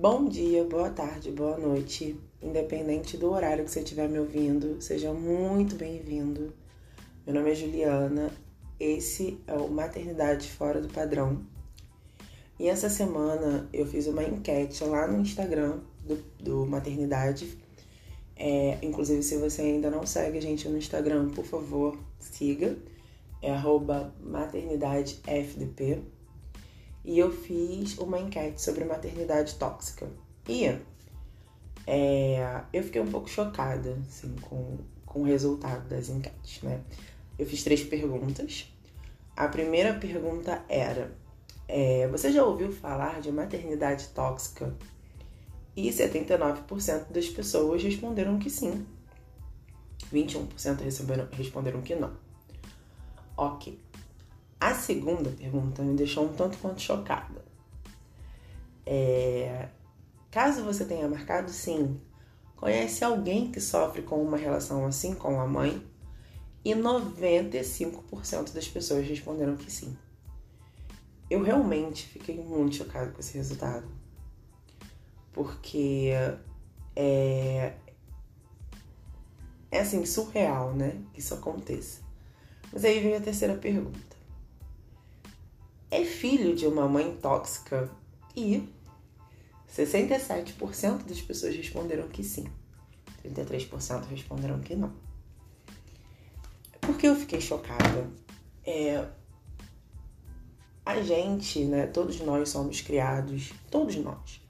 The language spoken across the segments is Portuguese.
Bom dia, boa tarde, boa noite, independente do horário que você estiver me ouvindo, seja muito bem-vindo. Meu nome é Juliana, esse é o Maternidade Fora do Padrão. E essa semana eu fiz uma enquete lá no Instagram do, do Maternidade. É, inclusive, se você ainda não segue a gente no Instagram, por favor, siga. É maternidadefdp e eu fiz uma enquete sobre maternidade tóxica. E é, eu fiquei um pouco chocada assim, com, com o resultado das enquetes, né? Eu fiz três perguntas. A primeira pergunta era: é, Você já ouviu falar de maternidade tóxica? E 79% das pessoas responderam que sim. 21% responderam, que não. Ok. A segunda pergunta me deixou um tanto quanto chocada. É, caso você tenha marcado sim, conhece alguém que sofre com uma relação assim com a mãe? E 95% das pessoas responderam que sim. Eu realmente fiquei muito chocada com esse resultado. Porque é, é assim, surreal, né? Que isso aconteça. Mas aí vem a terceira pergunta é filho de uma mãe tóxica e 67% das pessoas responderam que sim. 33% responderam que não. Por que eu fiquei chocada? É, a gente, né, todos nós somos criados, todos nós,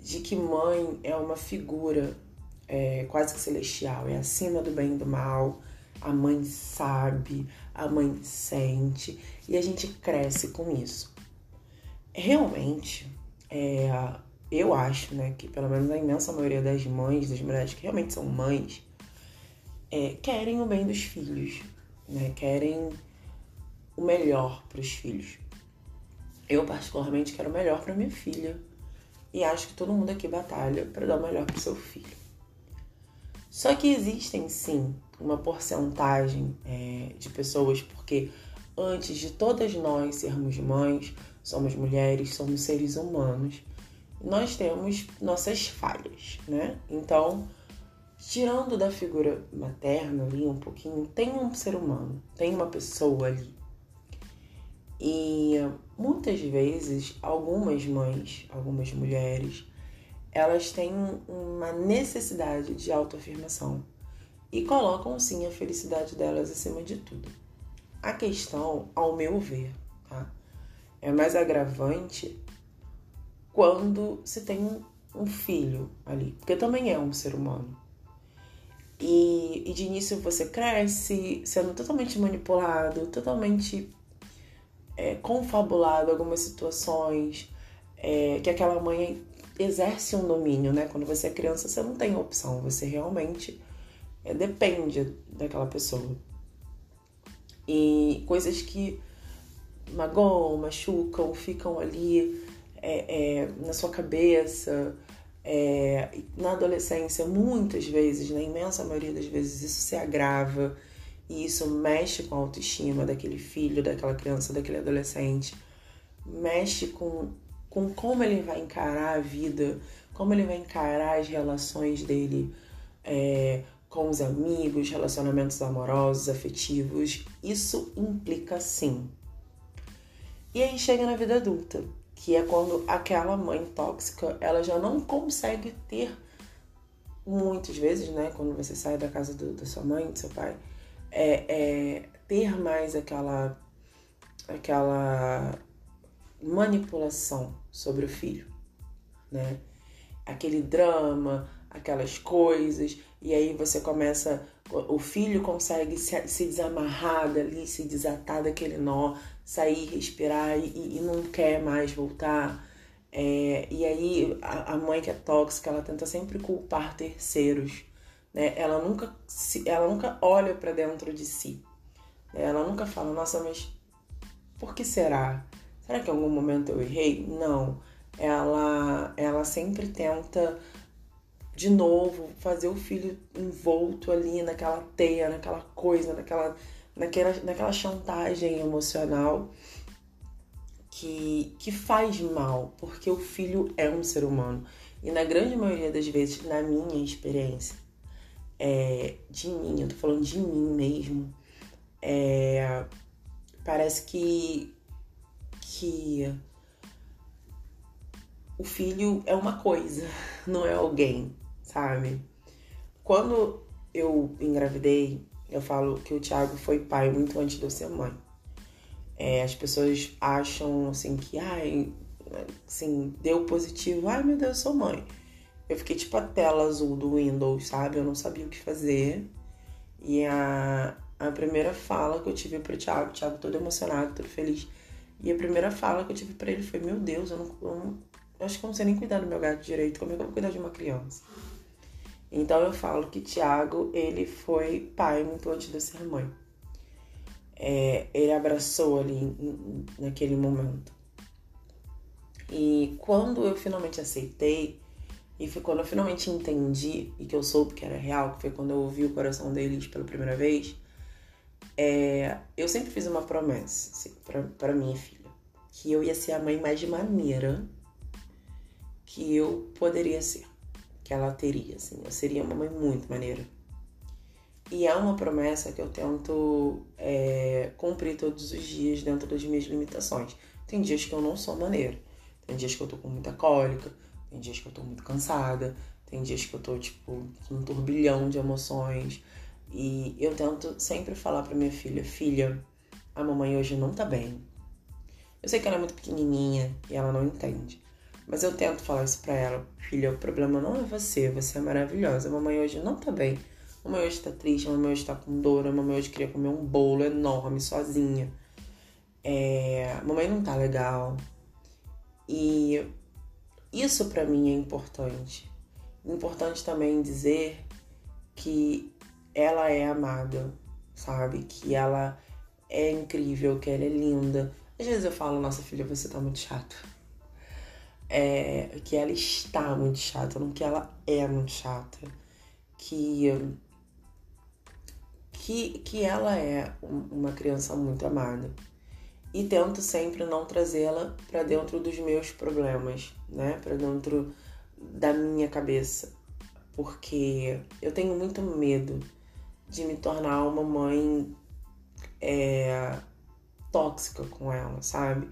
de que mãe é uma figura é, quase que celestial, é acima do bem e do mal, a mãe sabe, a mãe sente e a gente cresce com isso. Realmente, é, eu acho né, que, pelo menos a imensa maioria das mães, das mulheres que realmente são mães, é, querem o bem dos filhos, né, querem o melhor para os filhos. Eu, particularmente, quero o melhor para minha filha e acho que todo mundo aqui batalha para dar o melhor para seu filho. Só que existem sim uma porcentagem é, de pessoas, porque antes de todas nós sermos mães, somos mulheres, somos seres humanos, nós temos nossas falhas, né? Então, tirando da figura materna ali um pouquinho, tem um ser humano, tem uma pessoa ali. E muitas vezes, algumas mães, algumas mulheres, elas têm uma necessidade de autoafirmação e colocam sim a felicidade delas acima de tudo. A questão, ao meu ver, tá? é mais agravante quando se tem um, filho ali, porque também é um ser humano. E, e, de início você cresce sendo totalmente manipulado, totalmente é, confabulado algumas situações, é, que aquela mãe exerce um domínio, né? Quando você é criança, você não tem opção, você realmente é, depende daquela pessoa. E coisas que magoam, machucam, ficam ali é, é, na sua cabeça. É, na adolescência, muitas vezes, na imensa maioria das vezes, isso se agrava e isso mexe com a autoestima daquele filho, daquela criança, daquele adolescente, mexe com com como ele vai encarar a vida, como ele vai encarar as relações dele é, com os amigos, relacionamentos amorosos, afetivos. Isso implica sim. E aí chega na vida adulta, que é quando aquela mãe tóxica ela já não consegue ter muitas vezes, né, quando você sai da casa do, da sua mãe, do seu pai, é, é ter mais aquela aquela manipulação sobre o filho, né? Aquele drama, aquelas coisas, e aí você começa, o filho consegue se, se desamarrar dali, se desatar daquele nó, sair, respirar e, e não quer mais voltar. É, e aí a, a, mãe que é tóxica, ela tenta sempre culpar terceiros, né? Ela nunca, se, ela nunca olha para dentro de si. Né? Ela nunca fala, nossa, mas por que será? Será que em algum momento eu errei? Não. Ela, ela sempre tenta de novo fazer o filho envolto ali naquela teia, naquela coisa, naquela, naquela, naquela chantagem emocional que, que faz mal, porque o filho é um ser humano. E na grande maioria das vezes, na minha experiência, é, de mim, eu tô falando de mim mesmo, é, parece que, que o filho é uma coisa, não é alguém, sabe? Quando eu engravidei, eu falo que o Thiago foi pai muito antes de eu ser mãe. É, as pessoas acham assim que, ai, assim, deu positivo, ai meu Deus, sou mãe. Eu fiquei tipo a tela azul do Windows, sabe? Eu não sabia o que fazer. E a, a primeira fala que eu tive pro Thiago, o Thiago todo emocionado, todo feliz. E a primeira fala que eu tive para ele foi: Meu Deus, eu não, eu não, eu acho que eu não sei nem cuidar do meu gato direito. Como é que eu vou cuidar de uma criança? Então eu falo que Tiago, ele foi pai muito antes de ser mãe. É, ele abraçou ali naquele momento. E quando eu finalmente aceitei, e foi quando eu finalmente entendi e que eu soube que era real, que foi quando eu ouvi o coração deles pela primeira vez, é, eu sempre fiz uma promessa assim, para minha filha, que eu ia ser a mãe mais maneira que eu poderia ser que ela teria, assim. Eu seria uma mãe muito maneira. E é uma promessa que eu tento é, cumprir todos os dias dentro das minhas limitações. Tem dias que eu não sou maneira. Tem dias que eu tô com muita cólica. Tem dias que eu tô muito cansada. Tem dias que eu tô, tipo, um turbilhão de emoções. E eu tento sempre falar pra minha filha: Filha, a mamãe hoje não tá bem. Eu sei que ela é muito pequenininha e ela não entende. Mas eu tento falar isso pra ela. Filha, o problema não é você, você é maravilhosa. A mamãe hoje não tá bem. A mamãe hoje tá triste, a mamãe hoje tá com dor, a mamãe hoje queria comer um bolo enorme sozinha. É, a mamãe não tá legal. E isso para mim é importante. Importante também dizer que ela é amada, sabe? Que ela é incrível, que ela é linda. Às vezes eu falo, nossa filha, você tá muito chata é, que ela está muito chata, não que ela é muito chata, que que, que ela é uma criança muito amada. E tento sempre não trazê-la para dentro dos meus problemas, né? Para dentro da minha cabeça, porque eu tenho muito medo de me tornar uma mãe é, tóxica com ela, sabe?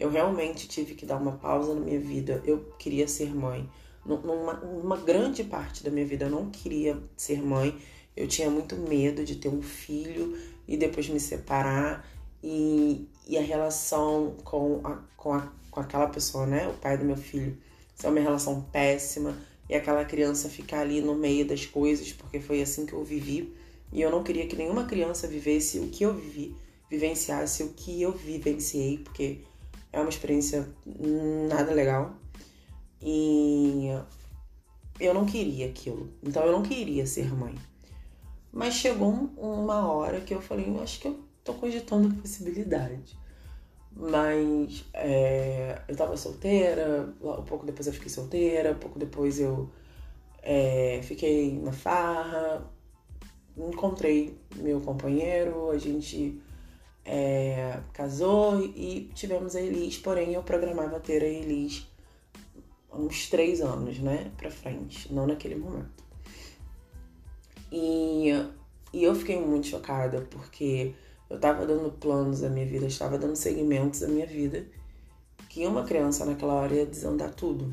Eu realmente tive que dar uma pausa na minha vida. Eu queria ser mãe. Numa, numa grande parte da minha vida eu não queria ser mãe. Eu tinha muito medo de ter um filho e depois me separar. E, e a relação com, a, com, a, com aquela pessoa, né? O pai do meu filho. Isso é uma relação péssima. E aquela criança ficar ali no meio das coisas, porque foi assim que eu vivi. E eu não queria que nenhuma criança vivesse o que eu vivi, vivenciasse o que eu vivenciei, porque é uma experiência nada legal. E eu não queria aquilo. Então eu não queria ser mãe. Mas chegou uma hora que eu falei, acho que eu tô cogitando a possibilidade. Mas é, eu tava solteira, um pouco depois eu fiquei solteira, um pouco depois eu é, fiquei na farra, encontrei meu companheiro, a gente é, casou e tivemos a Elis, porém eu programava ter a Elis uns três anos, né, pra frente, não naquele momento. E, e eu fiquei muito chocada porque eu tava dando planos da minha vida, estava dando segmentos da minha vida, que uma criança naquela hora ia desandar tudo.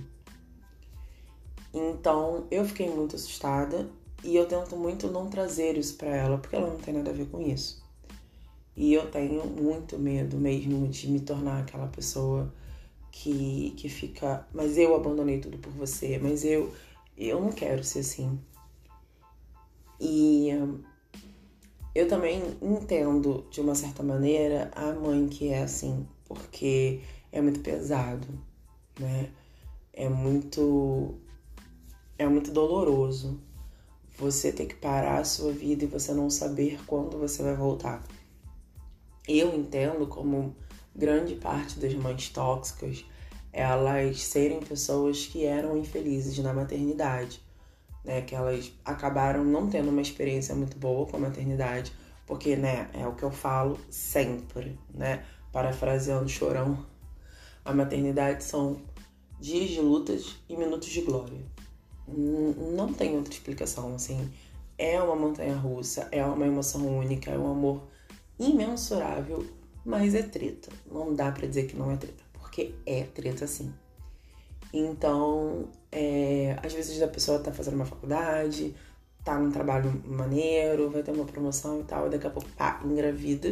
Então eu fiquei muito assustada e eu tento muito não trazer isso para ela, porque ela não tem nada a ver com isso. E eu tenho muito medo mesmo de me tornar aquela pessoa que, que fica, mas eu abandonei tudo por você, mas eu eu não quero ser assim. E eu também entendo de uma certa maneira a mãe que é assim, porque é muito pesado, né? É muito é muito doloroso você ter que parar a sua vida e você não saber quando você vai voltar eu entendo como grande parte das mães tóxicas elas serem pessoas que eram infelizes na maternidade, né? Que elas acabaram não tendo uma experiência muito boa com a maternidade, porque, né, é o que eu falo sempre, né? Parafraseando Chorão, A maternidade são dias de lutas e minutos de glória. Não tem outra explicação, assim. É uma montanha russa, é uma emoção única, é um amor imensurável, mas é treta. Não dá para dizer que não é treta, porque é treta sim. Então, é, às vezes a pessoa tá fazendo uma faculdade, tá num trabalho maneiro, vai ter uma promoção e tal, e daqui a pouco, pá, engravida.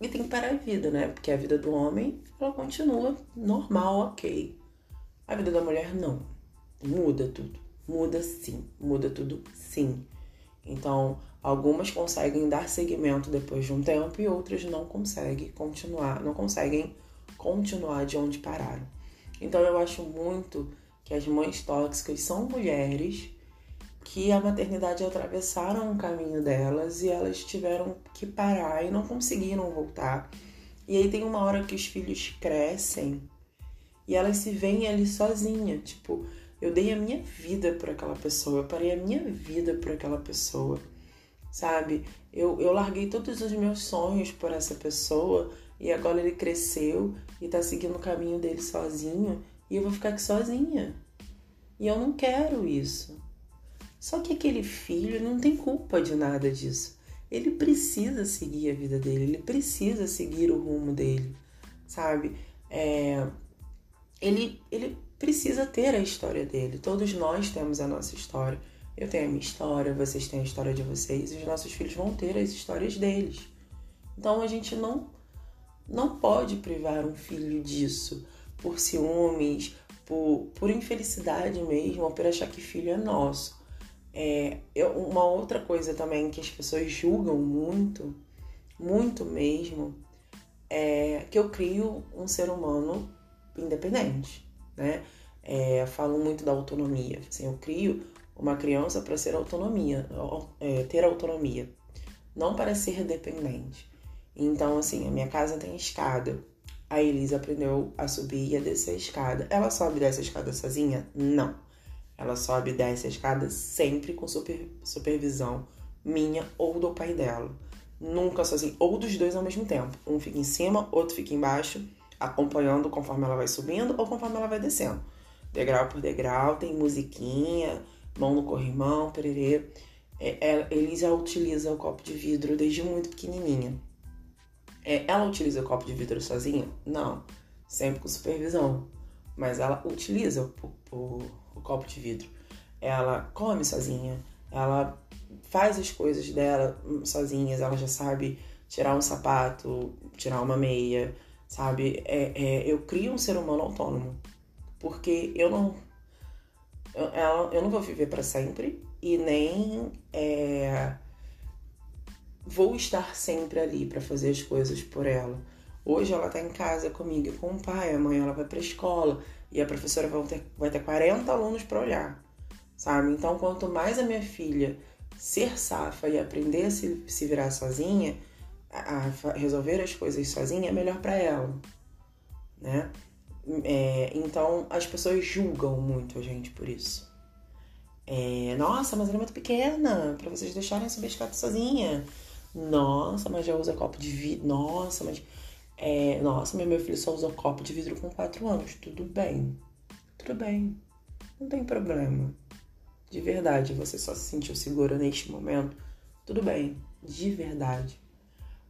E tem que parar a vida, né? Porque a vida do homem, ela continua normal, ok. A vida da mulher, não. Muda tudo. Muda sim. Muda tudo sim. Então, algumas conseguem dar seguimento depois de um tempo e outras não conseguem continuar, não conseguem continuar de onde pararam. Então, eu acho muito que as mães tóxicas são mulheres que a maternidade atravessaram o caminho delas e elas tiveram que parar e não conseguiram voltar. E aí tem uma hora que os filhos crescem e elas se veem ali sozinha, tipo, eu dei a minha vida por aquela pessoa, eu parei a minha vida por aquela pessoa, sabe? Eu, eu larguei todos os meus sonhos por essa pessoa e agora ele cresceu e tá seguindo o caminho dele sozinho e eu vou ficar aqui sozinha. E eu não quero isso. Só que aquele filho não tem culpa de nada disso. Ele precisa seguir a vida dele, ele precisa seguir o rumo dele, sabe? É, ele, ele precisa ter a história dele. Todos nós temos a nossa história. Eu tenho a minha história, vocês têm a história de vocês, os nossos filhos vão ter as histórias deles. Então a gente não, não pode privar um filho disso por ciúmes, por, por infelicidade mesmo, ou por achar que filho é nosso. É, eu, uma outra coisa também que as pessoas julgam muito, muito mesmo, é que eu crio um ser humano independente, né? É, falam muito da autonomia. Assim, eu crio uma criança para ser autonomia, é, ter autonomia, não para ser dependente. Então, assim, a minha casa tem escada. A Elisa aprendeu a subir e a descer a escada. Ela sobe e desce a escada sozinha? Não. Ela sobe e desce a escada sempre com super, supervisão minha ou do pai dela. Nunca sozinha, ou dos dois ao mesmo tempo. Um fica em cima, outro fica embaixo, acompanhando conforme ela vai subindo ou conforme ela vai descendo. Degrau por degrau, tem musiquinha, mão no corrimão, pererê. É, é, Elisa utiliza o copo de vidro desde muito pequenininha. É, ela utiliza o copo de vidro sozinha? Não, sempre com supervisão. Mas ela utiliza o, o, o copo de vidro. Ela come sozinha, ela faz as coisas dela sozinhas, ela já sabe tirar um sapato, tirar uma meia, sabe? É, é, eu crio um ser humano autônomo, porque eu não eu, eu não vou viver para sempre e nem é, vou estar sempre ali para fazer as coisas por ela. Hoje ela tá em casa comigo com o pai, amanhã ela vai para escola e a professora vai ter, vai ter 40 alunos para olhar, sabe? Então, quanto mais a minha filha ser safa e aprender a se, se virar sozinha, a, a resolver as coisas sozinha, é melhor para ela, né? É, então, as pessoas julgam muito a gente por isso. É, Nossa, mas ela é muito pequena para vocês deixarem subir a sozinha. Nossa, mas já usa copo de vidro. Nossa, mas é, nossa, meu filho só usa copo de vidro com 4 anos. Tudo bem. Tudo bem. Não tem problema. De verdade, você só se sentiu segura neste momento. Tudo bem. De verdade.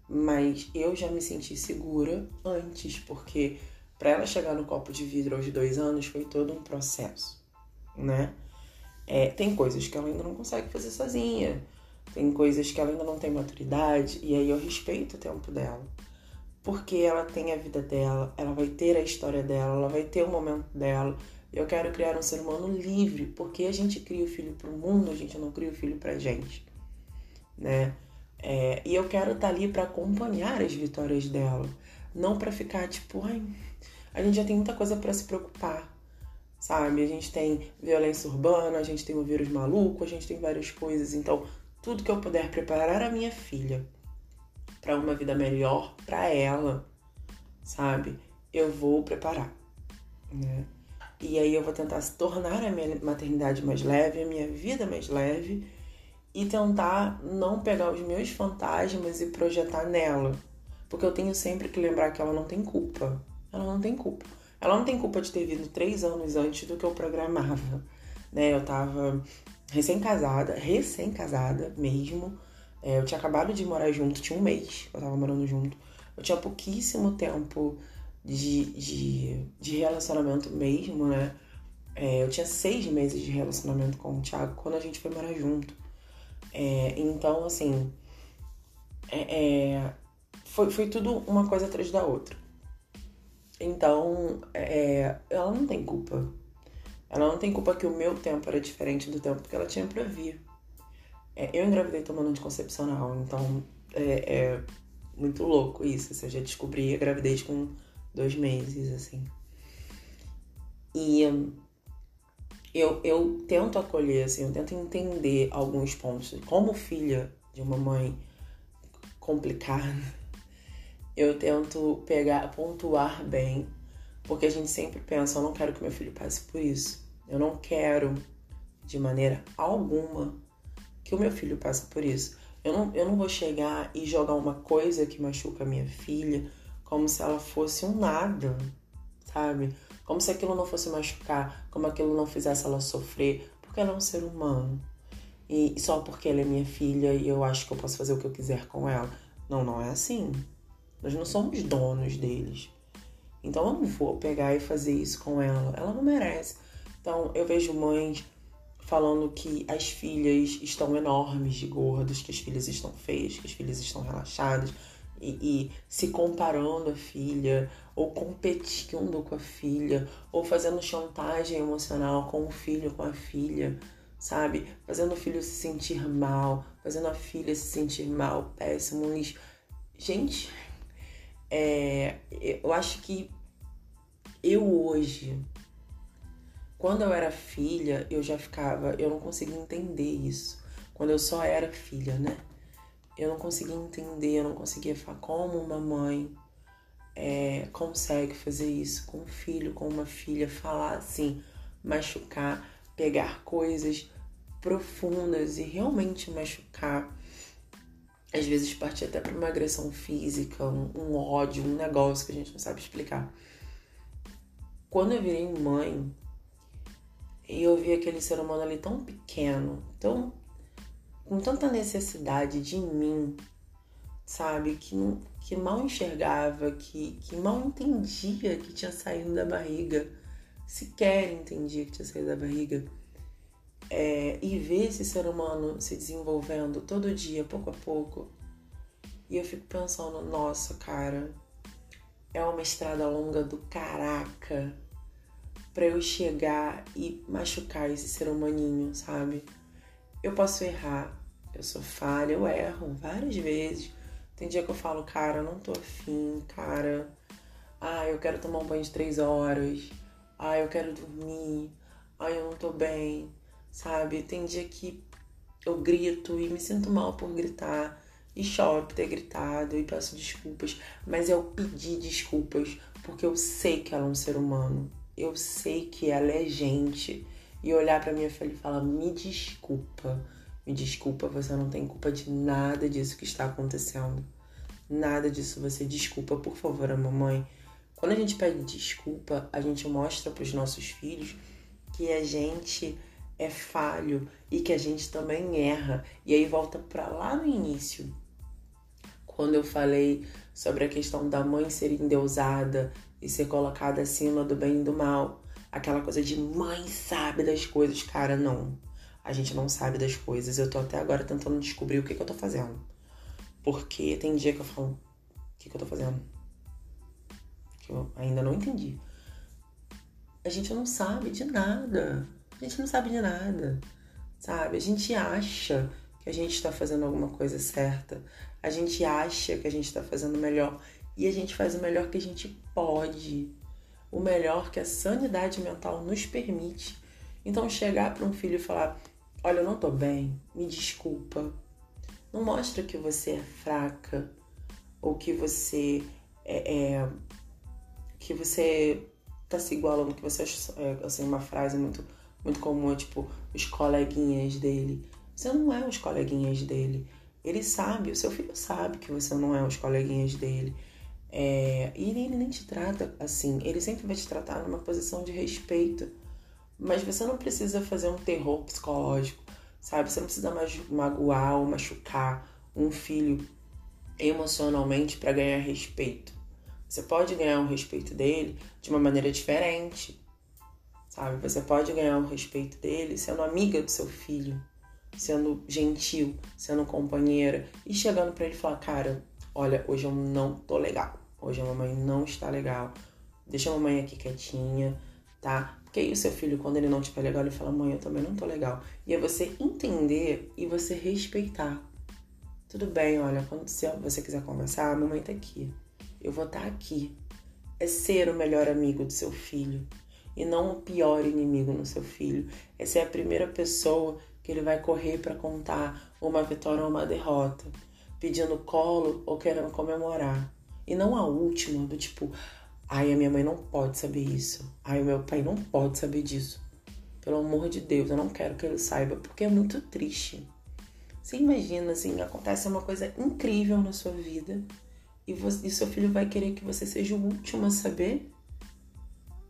Mas eu já me senti segura antes, porque para ela chegar no copo de vidro aos dois anos foi todo um processo, né? É, tem coisas que ela ainda não consegue fazer sozinha, tem coisas que ela ainda não tem maturidade, e aí eu respeito o tempo dela porque ela tem a vida dela, ela vai ter a história dela, ela vai ter o momento dela. Eu quero criar um ser humano livre, porque a gente cria o filho para o mundo, a gente não cria o filho para gente, né? É, e eu quero estar tá ali para acompanhar as vitórias dela, não para ficar tipo, ai, a gente já tem muita coisa para se preocupar, sabe? A gente tem violência urbana, a gente tem o vírus maluco, a gente tem várias coisas. Então, tudo que eu puder preparar a minha filha para uma vida melhor para ela, sabe? Eu vou preparar, né? E aí eu vou tentar tornar a minha maternidade mais leve, a minha vida mais leve e tentar não pegar os meus fantasmas e projetar nela, porque eu tenho sempre que lembrar que ela não tem culpa. Ela não tem culpa. Ela não tem culpa de ter vindo três anos antes do que eu programava, né? Eu tava recém-casada, recém-casada mesmo. É, eu tinha acabado de morar junto, tinha um mês eu tava morando junto. Eu tinha pouquíssimo tempo de, de, de relacionamento mesmo, né? É, eu tinha seis meses de relacionamento com o Thiago quando a gente foi morar junto. É, então, assim, é, é foi, foi tudo uma coisa atrás da outra. Então, é, ela não tem culpa. Ela não tem culpa que o meu tempo era diferente do tempo que ela tinha pra vir. É, eu engravidei tomando anticoncepcional, então é, é muito louco isso. Assim, eu já descobri a gravidez com dois meses, assim. E eu, eu tento acolher, assim, eu tento entender alguns pontos. Como filha de uma mãe complicada, eu tento pegar, pontuar bem, porque a gente sempre pensa, eu não quero que meu filho passe por isso. Eu não quero, de maneira alguma, que o meu filho passe por isso. Eu não, eu não vou chegar e jogar uma coisa que machuca a minha filha como se ela fosse um nada, sabe? Como se aquilo não fosse machucar, como aquilo não fizesse ela sofrer, porque ela é um ser humano. E só porque ela é minha filha e eu acho que eu posso fazer o que eu quiser com ela. Não, não é assim. Nós não somos donos deles. Então eu não vou pegar e fazer isso com ela. Ela não merece. Então eu vejo mães falando que as filhas estão enormes de gordas, que as filhas estão feias, que as filhas estão relaxadas e, e, se comparando a filha, ou competindo com a filha, ou fazendo chantagem emocional com o filho, com a filha, sabe? Fazendo o filho se sentir mal, fazendo a filha se sentir mal, péssimo. Gente, é, eu acho que eu hoje, quando eu era filha, eu já ficava, eu não conseguia entender isso. Quando eu só era filha, né? eu não conseguia entender, eu não conseguia falar como uma mãe é, consegue fazer isso com um filho, com uma filha, falar assim, machucar, pegar coisas profundas e realmente machucar. Às vezes partir até para uma agressão física, um, um ódio, um negócio que a gente não sabe explicar. Quando eu virei mãe, e eu vi aquele ser humano ali tão pequeno, tão com tanta necessidade de mim, sabe? Que, que mal enxergava, que, que mal entendia que tinha saído da barriga, sequer entendia que tinha saído da barriga. É, e ver esse ser humano se desenvolvendo todo dia, pouco a pouco. E eu fico pensando, nossa, cara, é uma estrada longa do caraca para eu chegar e machucar esse ser humaninho, sabe? Eu posso errar, eu sou falha, eu erro várias vezes. Tem dia que eu falo, cara, não tô afim, cara. Ah, eu quero tomar um banho de três horas. Ah, eu quero dormir. Ah, eu não tô bem, sabe? Tem dia que eu grito e me sinto mal por gritar. E choro por ter gritado e peço desculpas. Mas eu pedi desculpas porque eu sei que ela é um ser humano. Eu sei que ela é gente e olhar para minha filha e falar: me desculpa, me desculpa, você não tem culpa de nada disso que está acontecendo. Nada disso você desculpa, por favor, a mamãe. Quando a gente pede desculpa, a gente mostra para os nossos filhos que a gente é falho e que a gente também erra. E aí volta para lá no início, quando eu falei sobre a questão da mãe ser endeusada e ser colocada acima do bem e do mal aquela coisa de mãe sabe das coisas. Cara, não. A gente não sabe das coisas. Eu tô até agora tentando descobrir o que, que eu tô fazendo. Porque tem dia que eu falo, o que, que eu tô fazendo? Que eu ainda não entendi. A gente não sabe de nada. A gente não sabe de nada. Sabe? A gente acha que a gente está fazendo alguma coisa certa. A gente acha que a gente está fazendo melhor. E a gente faz o melhor que a gente pode o melhor que a sanidade mental nos permite. Então, chegar para um filho e falar: Olha, eu não tô bem, me desculpa. Não mostra que você é fraca ou que você é, é que você tá se igualando, que você é assim, uma frase muito, muito comum, é tipo, os coleguinhas dele. Você não é os coleguinhas dele. Ele sabe, o seu filho sabe que você não é os coleguinhas dele. É, e ele nem te trata assim, ele sempre vai te tratar numa posição de respeito. Mas você não precisa fazer um terror psicológico, sabe? Você não precisa magoar ou machucar um filho emocionalmente para ganhar respeito. Você pode ganhar o respeito dele de uma maneira diferente, sabe? Você pode ganhar o respeito dele sendo amiga do seu filho, sendo gentil, sendo companheira e chegando para ele falar: Cara, olha, hoje eu não tô legal, hoje a mamãe não está legal, deixa a mamãe aqui quietinha, tá? Porque aí o seu filho, quando ele não estiver legal, ele fala: Mãe, eu também não tô legal. E é você entender e você respeitar. Tudo bem, olha, quando você quiser conversar, a mamãe tá aqui. Eu vou estar tá aqui. É ser o melhor amigo do seu filho e não o pior inimigo no seu filho. Essa é a primeira pessoa que ele vai correr para contar uma vitória ou uma derrota, pedindo colo ou querendo comemorar. E não a última, do tipo, ai, a minha mãe não pode saber isso. Ai, o meu pai não pode saber disso. Pelo amor de Deus, eu não quero que ele saiba, porque é muito triste. Você imagina, assim, acontece uma coisa incrível na sua vida e, você, e seu filho vai querer que você seja o último a saber,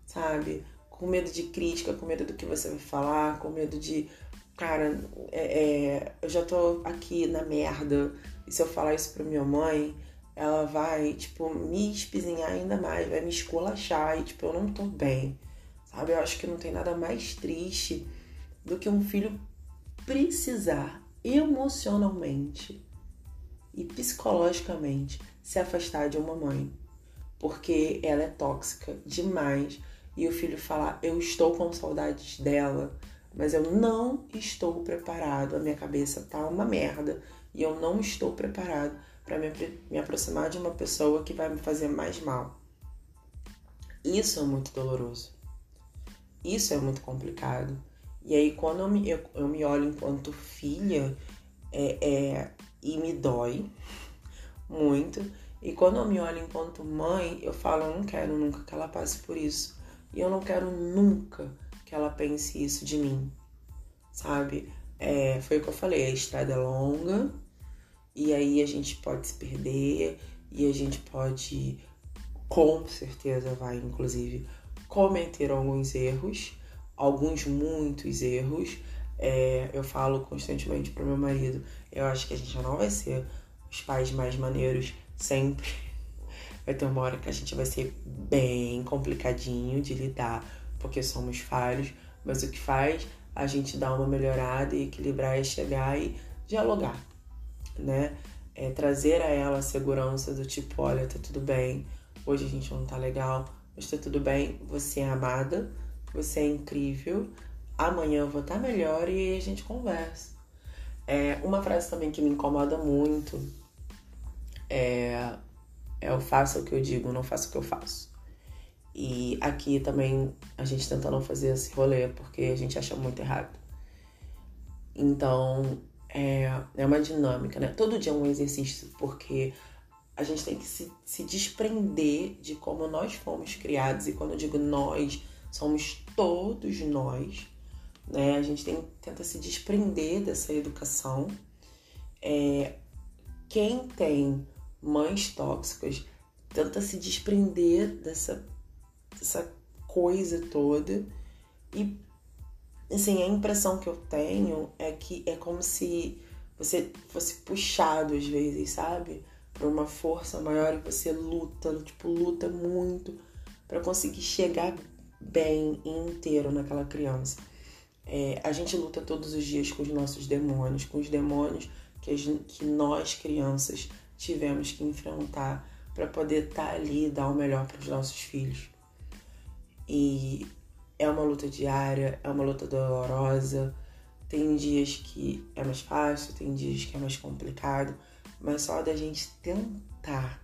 sabe? Com medo de crítica, com medo do que você vai falar, com medo de cara, é, é, eu já tô aqui na merda, e se eu falar isso pra minha mãe, ela vai, tipo, me espizinhar ainda mais, vai me esculachar, e, tipo, eu não tô bem, sabe? Eu acho que não tem nada mais triste do que um filho precisar emocionalmente e psicologicamente se afastar de uma mãe, porque ela é tóxica demais e o filho falar: Eu estou com saudades dela mas eu não estou preparado, a minha cabeça tá uma merda e eu não estou preparado para me, me aproximar de uma pessoa que vai me fazer mais mal. Isso é muito doloroso. Isso é muito complicado. E aí, quando eu me, eu, eu me olho enquanto filha, é, é, e me dói muito. E quando eu me olho enquanto mãe, eu falo, eu não quero nunca que ela passe por isso. E eu não quero nunca que ela pense isso de mim, sabe? É, foi o que eu falei, a estrada é longa e aí a gente pode se perder e a gente pode, com certeza, vai inclusive cometer alguns erros, alguns muitos erros. É, eu falo constantemente pro meu marido, eu acho que a gente não vai ser os pais mais maneiros sempre. Vai ter uma hora que a gente vai ser bem complicadinho de lidar porque somos falhos, mas o que faz a gente dar uma melhorada e equilibrar é chegar e dialogar, né? É trazer a ela a segurança do tipo, olha, tá tudo bem, hoje a gente não tá legal, mas tá tudo bem, você é amada, você é incrível, amanhã eu vou estar tá melhor e a gente conversa. É, uma frase também que me incomoda muito é eu faço o que eu digo, não faço o que eu faço. E aqui também a gente tenta não fazer esse rolê porque a gente acha muito errado. Então é, é uma dinâmica, né? Todo dia é um exercício, porque a gente tem que se, se desprender de como nós fomos criados. E quando eu digo nós, somos todos nós. Né? A gente tem, tenta se desprender dessa educação. É, quem tem mães tóxicas tenta se desprender dessa essa coisa toda. E assim, a impressão que eu tenho é que é como se você fosse puxado às vezes, sabe? Por uma força maior e você luta, tipo, luta muito para conseguir chegar bem inteiro naquela criança. É, a gente luta todos os dias com os nossos demônios, com os demônios que, gente, que nós crianças tivemos que enfrentar para poder estar tá ali e dar o melhor para os nossos filhos. E é uma luta diária, é uma luta dolorosa. Tem dias que é mais fácil, tem dias que é mais complicado, mas só da gente tentar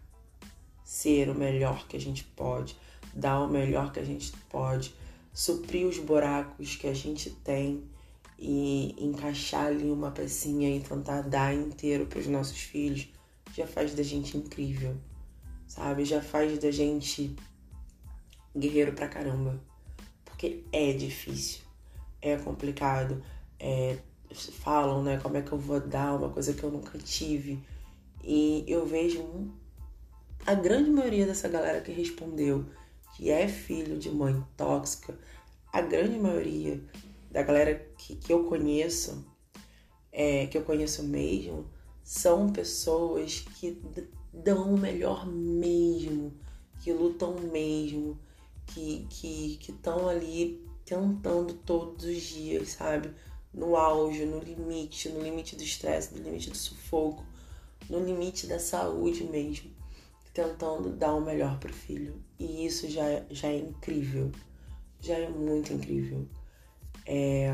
ser o melhor que a gente pode, dar o melhor que a gente pode, suprir os buracos que a gente tem e encaixar ali uma pecinha e tentar dar inteiro para os nossos filhos, já faz da gente incrível, sabe? Já faz da gente guerreiro pra caramba. Porque é difícil, é complicado. É, falam, né, como é que eu vou dar uma coisa que eu nunca tive. E eu vejo a grande maioria dessa galera que respondeu que é filho de mãe tóxica, a grande maioria da galera que, que eu conheço, é, que eu conheço mesmo, são pessoas que dão o melhor mesmo, que lutam mesmo, que que estão ali tentando todos os dias, sabe? No auge, no limite, no limite do estresse, no limite do sufoco, no limite da saúde mesmo, tentando dar o melhor pro filho. E isso já, já é incrível, já é muito incrível. É...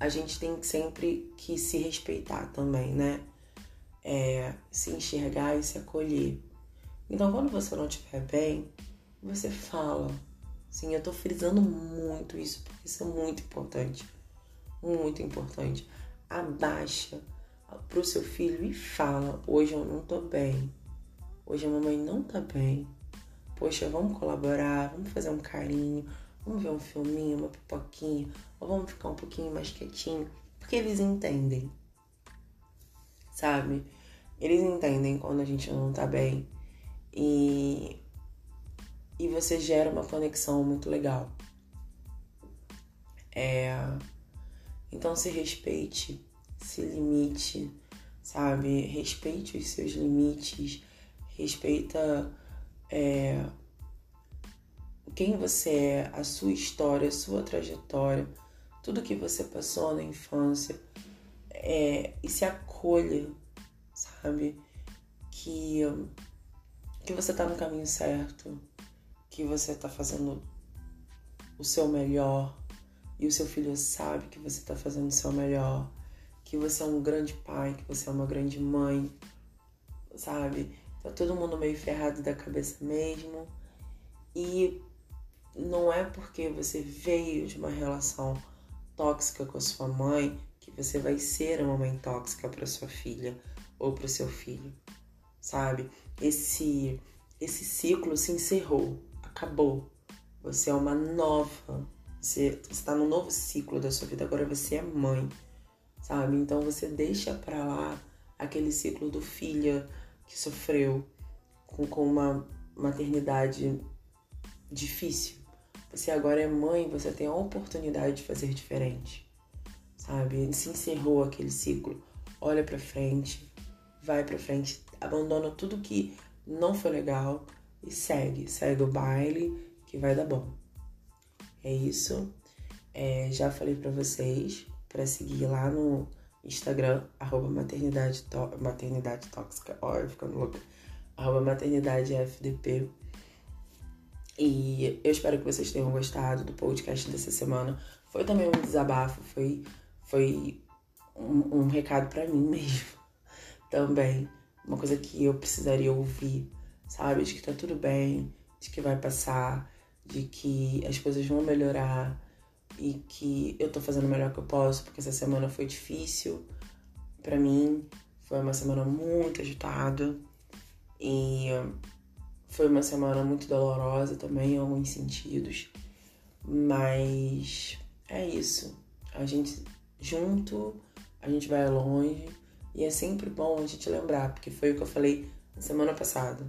A gente tem sempre que se respeitar também, né? É... Se enxergar e se acolher. Então, quando você não estiver bem, você fala. Sim, eu tô frisando muito isso, porque isso é muito importante. Muito importante. Abaixa pro seu filho e fala: Hoje eu não tô bem. Hoje a mamãe não tá bem. Poxa, vamos colaborar, vamos fazer um carinho, vamos ver um filminho, uma pipoquinha, ou vamos ficar um pouquinho mais quietinho. Porque eles entendem. Sabe? Eles entendem quando a gente não tá bem. E, e você gera uma conexão muito legal. É, então se respeite, se limite, sabe? Respeite os seus limites, respeita é, quem você é, a sua história, a sua trajetória, tudo que você passou na infância é, e se acolha, sabe? Que que você tá no caminho certo, que você tá fazendo o seu melhor e o seu filho sabe que você tá fazendo o seu melhor, que você é um grande pai, que você é uma grande mãe, sabe? Tá todo mundo meio ferrado da cabeça mesmo. E não é porque você veio de uma relação tóxica com a sua mãe que você vai ser uma mãe tóxica para sua filha ou para o seu filho sabe? Esse esse ciclo se encerrou, acabou. Você é uma nova, você está no novo ciclo da sua vida, agora você é mãe, sabe? Então você deixa para lá aquele ciclo do filho que sofreu com, com uma maternidade difícil. Você agora é mãe, você tem a oportunidade de fazer diferente, sabe? Se encerrou aquele ciclo. Olha para frente, vai para frente, abandona tudo que não foi legal e segue, segue o baile que vai dar bom. É isso. É, já falei para vocês para seguir lá no Instagram, arroba maternidade, maternidade tóxica, ficando louca, arroba maternidade FDP. E eu espero que vocês tenham gostado do podcast dessa semana. Foi também um desabafo, foi, foi um, um recado para mim mesmo também uma coisa que eu precisaria ouvir, sabe? De que tá tudo bem, de que vai passar, de que as coisas vão melhorar e que eu tô fazendo o melhor que eu posso, porque essa semana foi difícil para mim, foi uma semana muito agitada e foi uma semana muito dolorosa também em alguns sentidos, mas é isso. A gente junto, a gente vai longe e é sempre bom a gente lembrar, porque foi o que eu falei na semana passada.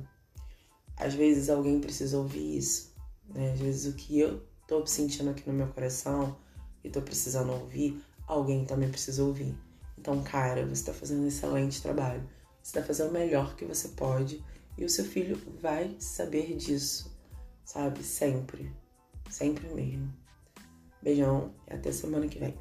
Às vezes alguém precisa ouvir isso, né? Às vezes o que eu tô sentindo aqui no meu coração e tô precisando ouvir, alguém também precisa ouvir. Então, cara, você tá fazendo um excelente trabalho. Você tá fazendo o melhor que você pode e o seu filho vai saber disso, sabe? Sempre. Sempre mesmo. Beijão e até semana que vem.